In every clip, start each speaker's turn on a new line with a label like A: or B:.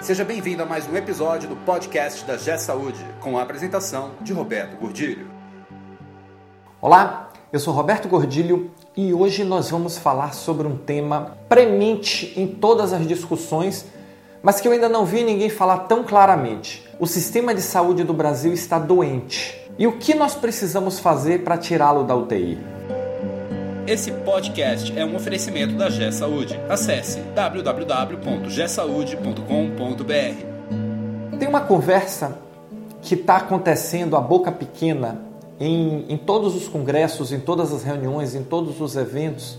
A: Seja bem-vindo a mais um episódio do podcast da G Saúde, com a apresentação de Roberto Gordilho.
B: Olá, eu sou Roberto Gordilho e hoje nós vamos falar sobre um tema premente em todas as discussões, mas que eu ainda não vi ninguém falar tão claramente. O sistema de saúde do Brasil está doente. E o que nós precisamos fazer para tirá-lo da UTI?
A: Esse podcast é um oferecimento da G Saúde. Acesse www.gsaude.com.br.
B: Tem uma conversa que está acontecendo a boca pequena em, em todos os congressos, em todas as reuniões, em todos os eventos.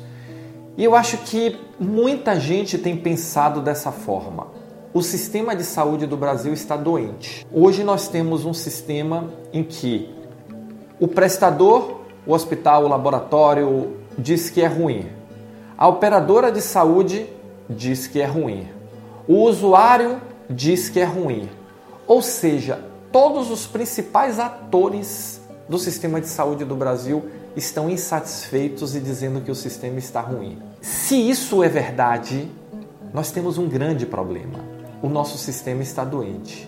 B: E eu acho que muita gente tem pensado dessa forma. O sistema de saúde do Brasil está doente. Hoje nós temos um sistema em que o prestador, o hospital, o laboratório diz que é ruim. A operadora de saúde diz que é ruim. O usuário diz que é ruim. Ou seja, todos os principais atores do sistema de saúde do Brasil estão insatisfeitos e dizendo que o sistema está ruim. Se isso é verdade, nós temos um grande problema o nosso sistema está doente.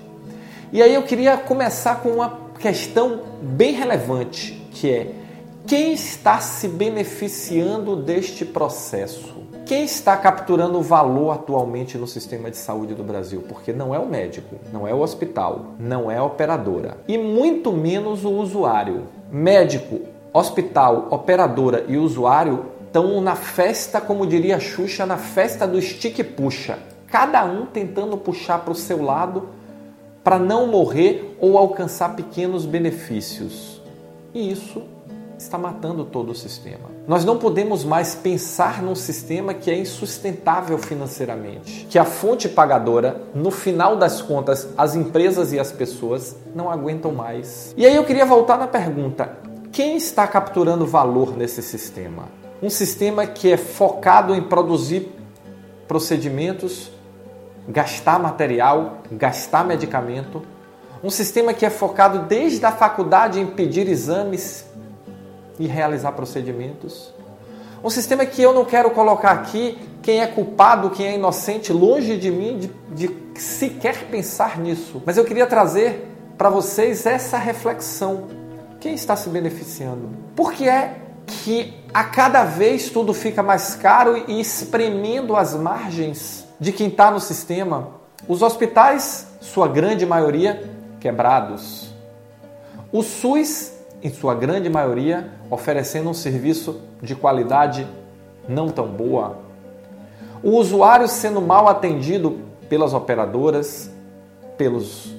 B: E aí eu queria começar com uma questão bem relevante, que é quem está se beneficiando deste processo? Quem está capturando o valor atualmente no sistema de saúde do Brasil? Porque não é o médico, não é o hospital, não é a operadora e muito menos o usuário. Médico, hospital, operadora e usuário estão na festa, como diria a Xuxa, na festa do stick puxa cada um tentando puxar para o seu lado para não morrer ou alcançar pequenos benefícios. E isso está matando todo o sistema. Nós não podemos mais pensar num sistema que é insustentável financeiramente, que a fonte pagadora, no final das contas, as empresas e as pessoas não aguentam mais. E aí eu queria voltar na pergunta: quem está capturando valor nesse sistema? Um sistema que é focado em produzir procedimentos gastar material, gastar medicamento. Um sistema que é focado desde a faculdade em pedir exames e realizar procedimentos. Um sistema que eu não quero colocar aqui quem é culpado, quem é inocente, longe de mim de, de sequer pensar nisso. Mas eu queria trazer para vocês essa reflexão. Quem está se beneficiando? Por que é que a cada vez tudo fica mais caro e espremendo as margens de quem está no sistema. Os hospitais, sua grande maioria, quebrados. O SUS, em sua grande maioria, oferecendo um serviço de qualidade não tão boa. O usuário sendo mal atendido pelas operadoras, pelos,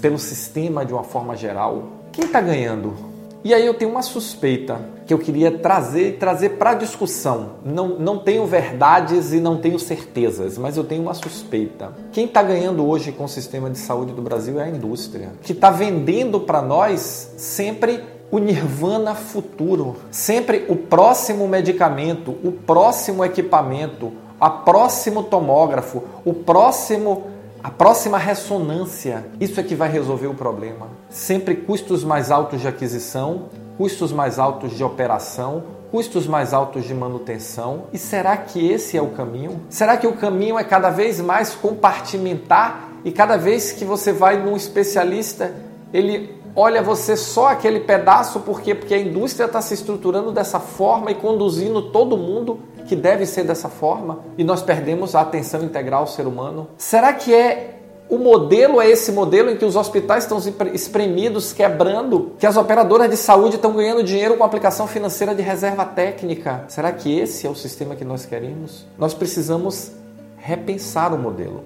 B: pelo sistema de uma forma geral. Quem está ganhando? E aí eu tenho uma suspeita que eu queria trazer trazer para discussão. Não, não tenho verdades e não tenho certezas, mas eu tenho uma suspeita. Quem está ganhando hoje com o sistema de saúde do Brasil é a indústria, que está vendendo para nós sempre o nirvana futuro, sempre o próximo medicamento, o próximo equipamento, a próximo tomógrafo, o próximo a próxima ressonância, isso é que vai resolver o problema. Sempre custos mais altos de aquisição, custos mais altos de operação, custos mais altos de manutenção. E será que esse é o caminho? Será que o caminho é cada vez mais compartimentar e cada vez que você vai num especialista, ele olha você só aquele pedaço, por quê? Porque a indústria está se estruturando dessa forma e conduzindo todo mundo que deve ser dessa forma e nós perdemos a atenção integral ao ser humano? Será que é o modelo é esse modelo em que os hospitais estão espremidos, quebrando, que as operadoras de saúde estão ganhando dinheiro com aplicação financeira de reserva técnica. Será que esse é o sistema que nós queremos? Nós precisamos repensar o modelo.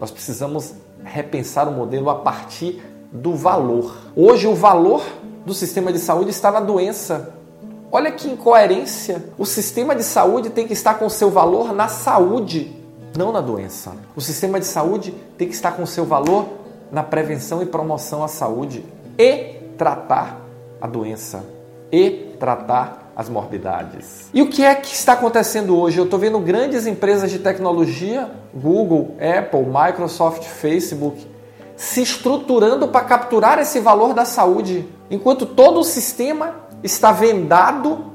B: Nós precisamos repensar o modelo a partir do valor. Hoje, o valor do sistema de saúde está na doença. Olha que incoerência. O sistema de saúde tem que estar com seu valor na saúde, não na doença. O sistema de saúde tem que estar com seu valor na prevenção e promoção à saúde e tratar a doença e tratar as morbidades. E o que é que está acontecendo hoje? Eu estou vendo grandes empresas de tecnologia, Google, Apple, Microsoft, Facebook, se estruturando para capturar esse valor da saúde, enquanto todo o sistema está vendado,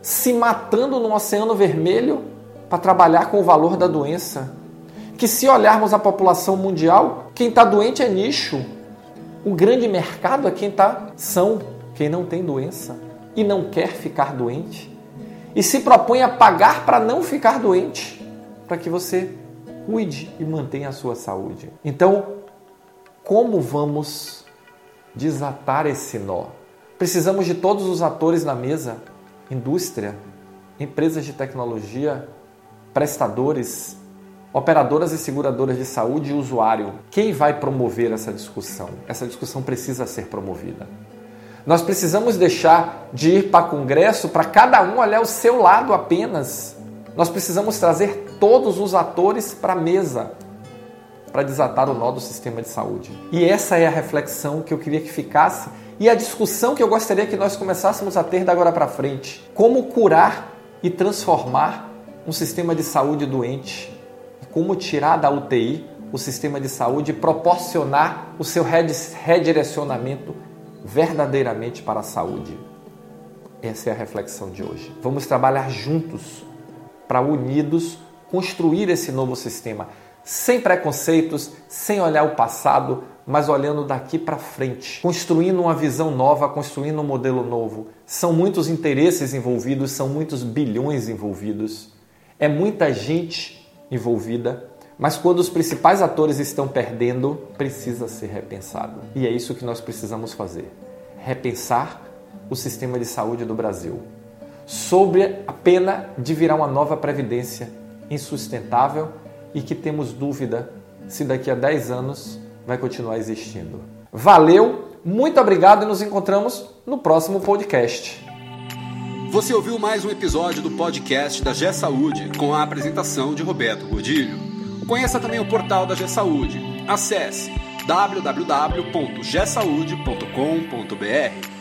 B: se matando no Oceano Vermelho para trabalhar com o valor da doença. que se olharmos a população mundial, quem está doente é nicho. O grande mercado é quem está são, quem não tem doença e não quer ficar doente. E se propõe a pagar para não ficar doente, para que você cuide e mantenha a sua saúde. Então, como vamos desatar esse nó? Precisamos de todos os atores na mesa: indústria, empresas de tecnologia, prestadores, operadoras e seguradoras de saúde e usuário. Quem vai promover essa discussão? Essa discussão precisa ser promovida. Nós precisamos deixar de ir para congresso para cada um olhar o seu lado apenas. Nós precisamos trazer todos os atores para a mesa para desatar o nó do sistema de saúde. E essa é a reflexão que eu queria que ficasse e a discussão que eu gostaria que nós começássemos a ter da agora para frente. Como curar e transformar um sistema de saúde doente? Como tirar da UTI o sistema de saúde e proporcionar o seu redirecionamento verdadeiramente para a saúde? Essa é a reflexão de hoje. Vamos trabalhar juntos para unidos construir esse novo sistema, sem preconceitos, sem olhar o passado, mas olhando daqui para frente, construindo uma visão nova, construindo um modelo novo. São muitos interesses envolvidos, são muitos bilhões envolvidos, é muita gente envolvida, mas quando os principais atores estão perdendo, precisa ser repensado. E é isso que nós precisamos fazer: repensar o sistema de saúde do Brasil, sobre a pena de virar uma nova previdência insustentável e que temos dúvida se daqui a 10 anos vai continuar existindo. Valeu, muito obrigado e nos encontramos no próximo podcast.
A: Você ouviu mais um episódio do podcast da G Saúde com a apresentação de Roberto Godilho. Conheça também o portal da G Saúde. Acesse www.gsaude.com.br